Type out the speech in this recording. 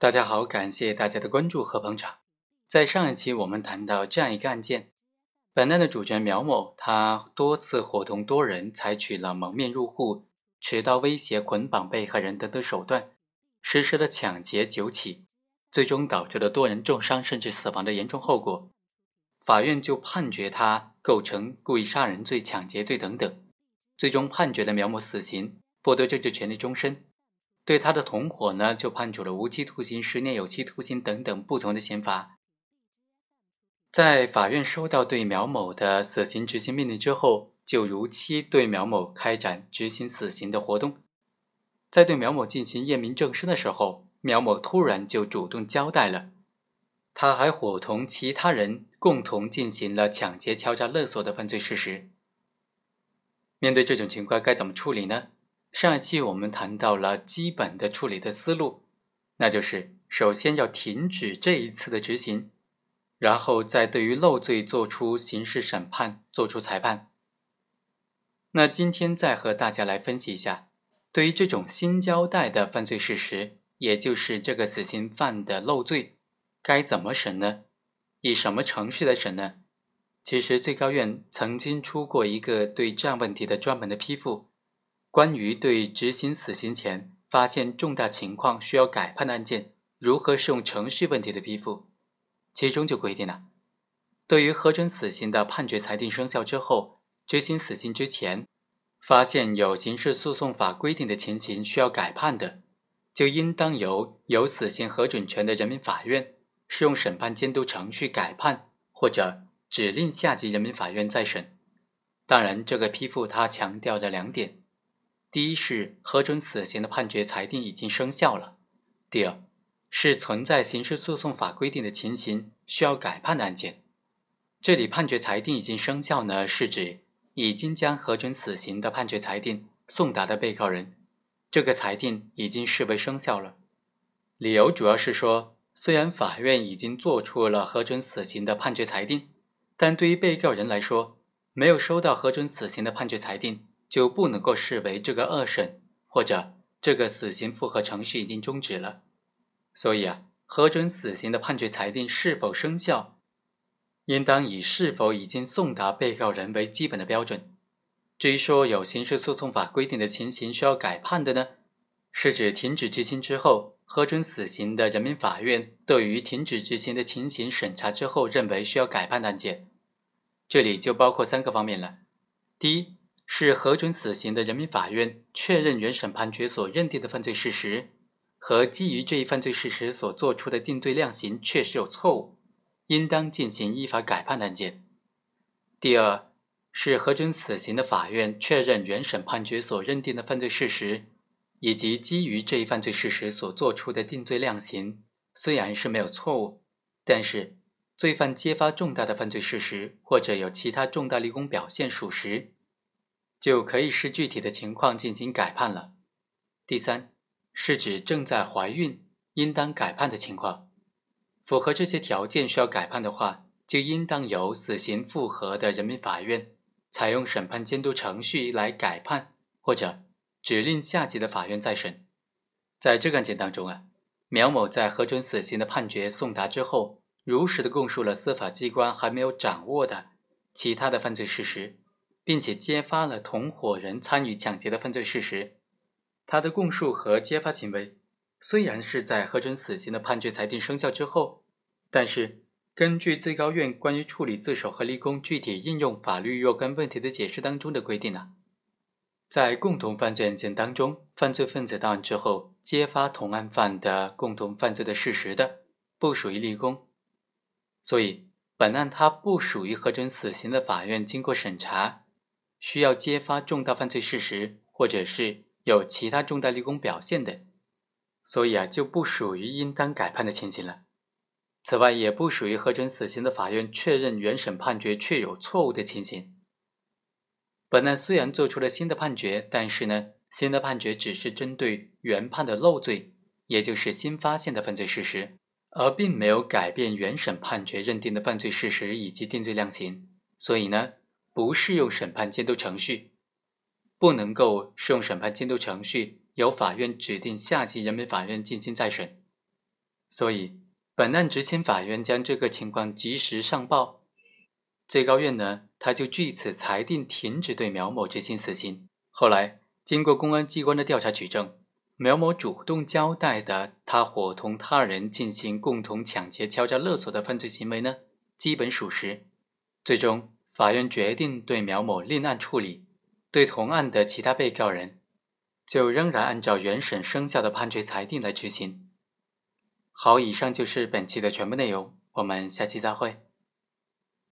大家好，感谢大家的关注和捧场。在上一期我们谈到这样一个案件，本案的主角苗某，他多次伙同多人，采取了蒙面入户、持刀威胁、捆绑被害人等等手段，实施了抢劫九起，最终导致了多人重伤甚至死亡的严重后果。法院就判决他构成故意杀人罪、抢劫罪等等，最终判决了苗某死刑，剥夺政治权利终身。对他的同伙呢，就判处了无期徒刑、十年有期徒刑等等不同的刑罚。在法院收到对苗某的死刑执行命令之后，就如期对苗某开展执行死刑的活动。在对苗某进行验明正身的时候，苗某突然就主动交代了，他还伙同其他人共同进行了抢劫、敲诈勒索的犯罪事实。面对这种情况，该怎么处理呢？上一期我们谈到了基本的处理的思路，那就是首先要停止这一次的执行，然后再对于漏罪作出刑事审判，作出裁判。那今天再和大家来分析一下，对于这种新交代的犯罪事实，也就是这个死刑犯的漏罪，该怎么审呢？以什么程序来审呢？其实最高院曾经出过一个对这样问题的专门的批复。关于对执行死刑前发现重大情况需要改判的案件，如何适用程序问题的批复，其中就规定了，对于核准死刑的判决裁定生效之后，执行死刑之前，发现有刑事诉讼法规定的情形需要改判的，就应当由有死刑核准权的人民法院适用审判监督程序改判，或者指令下级人民法院再审。当然，这个批复他强调了两点。第一是核准死刑的判决裁定已经生效了，第二是存在刑事诉讼法规定的情形需要改判的案件。这里判决裁定已经生效呢，是指已经将核准死刑的判决裁定送达的被告人，这个裁定已经视为生效了。理由主要是说，虽然法院已经做出了核准死刑的判决裁定，但对于被告人来说，没有收到核准死刑的判决裁定。就不能够视为这个二审或者这个死刑复核程序已经终止了，所以啊，核准死刑的判决裁定是否生效，应当以是否已经送达被告人为基本的标准。至于说有刑事诉讼法规定的情形需要改判的呢，是指停止执行之后，核准死刑的人民法院对于停止执行的情形审查之后，认为需要改判的案件，这里就包括三个方面了。第一。是核准死刑的人民法院确认原审判决所认定的犯罪事实和基于这一犯罪事实所作出的定罪量刑确实有错误，应当进行依法改判的案件。第二，是核准死刑的法院确认原审判决所认定的犯罪事实以及基于这一犯罪事实所作出的定罪量刑虽然是没有错误，但是罪犯揭发重大的犯罪事实或者有其他重大立功表现属实。就可以视具体的情况进行改判了。第三，是指正在怀孕应当改判的情况，符合这些条件需要改判的话，就应当由死刑复核的人民法院采用审判监督程序来改判，或者指令下级的法院再审。在这个案件当中啊，苗某在核准死刑的判决送达之后，如实的供述了司法机关还没有掌握的其他的犯罪事实。并且揭发了同伙人参与抢劫的犯罪事实，他的供述和揭发行为虽然是在核准死刑的判决裁定生效之后，但是根据最高院关于处理自首和立功具体应用法律若干问题的解释当中的规定呢，在共同犯罪案件当中，犯罪分子到案之后揭发同案犯的共同犯罪的事实的，不属于立功，所以本案它不属于核准死刑的法院经过审查。需要揭发重大犯罪事实，或者是有其他重大立功表现的，所以啊，就不属于应当改判的情形了。此外，也不属于核准死刑的法院确认原审判决确有错误的情形。本案虽然做出了新的判决，但是呢，新的判决只是针对原判的漏罪，也就是新发现的犯罪事实，而并没有改变原审判决认定的犯罪事实以及定罪量刑，所以呢。不适用审判监督程序，不能够适用审判监督程序，由法院指定下级人民法院进行再审。所以本案执行法院将这个情况及时上报，最高院呢，他就据此裁定停止对苗某执行死刑。后来经过公安机关的调查取证，苗某主动交代的他伙同他人进行共同抢劫、敲诈勒索的犯罪行为呢，基本属实。最终，法院决定对苗某另案处理，对同案的其他被告人，就仍然按照原审生效的判决裁定来执行。好，以上就是本期的全部内容，我们下期再会。